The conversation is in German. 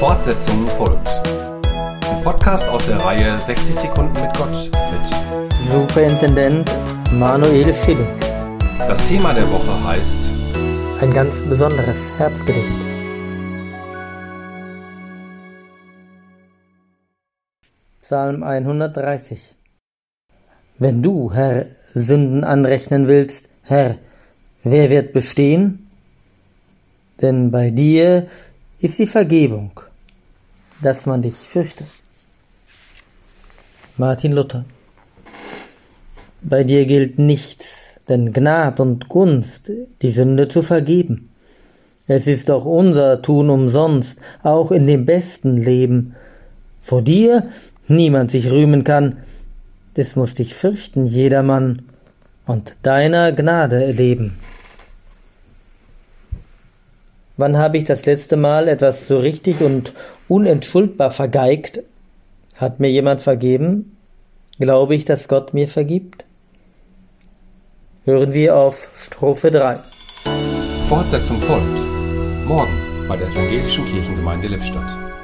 Fortsetzung folgt. Ein Podcast aus der Reihe 60 Sekunden mit Gott mit Superintendent Manuel Schilling. Das Thema der Woche heißt Ein ganz besonderes Herbstgedicht. Psalm 130 Wenn du, Herr, Sünden anrechnen willst, Herr, wer wird bestehen? Denn bei dir ist die Vergebung, dass man dich fürchte. Martin Luther Bei dir gilt nichts, denn Gnad und Gunst, die Sünde zu vergeben. Es ist doch unser Tun umsonst, auch in dem besten Leben. Vor dir niemand sich rühmen kann, des muss dich fürchten jedermann und deiner Gnade erleben. Wann habe ich das letzte Mal etwas so richtig und unentschuldbar vergeigt? Hat mir jemand vergeben? Glaube ich, dass Gott mir vergibt? Hören wir auf Strophe 3. Fortsetzung folgt. Morgen bei der Evangelischen Kirchengemeinde Lippstadt.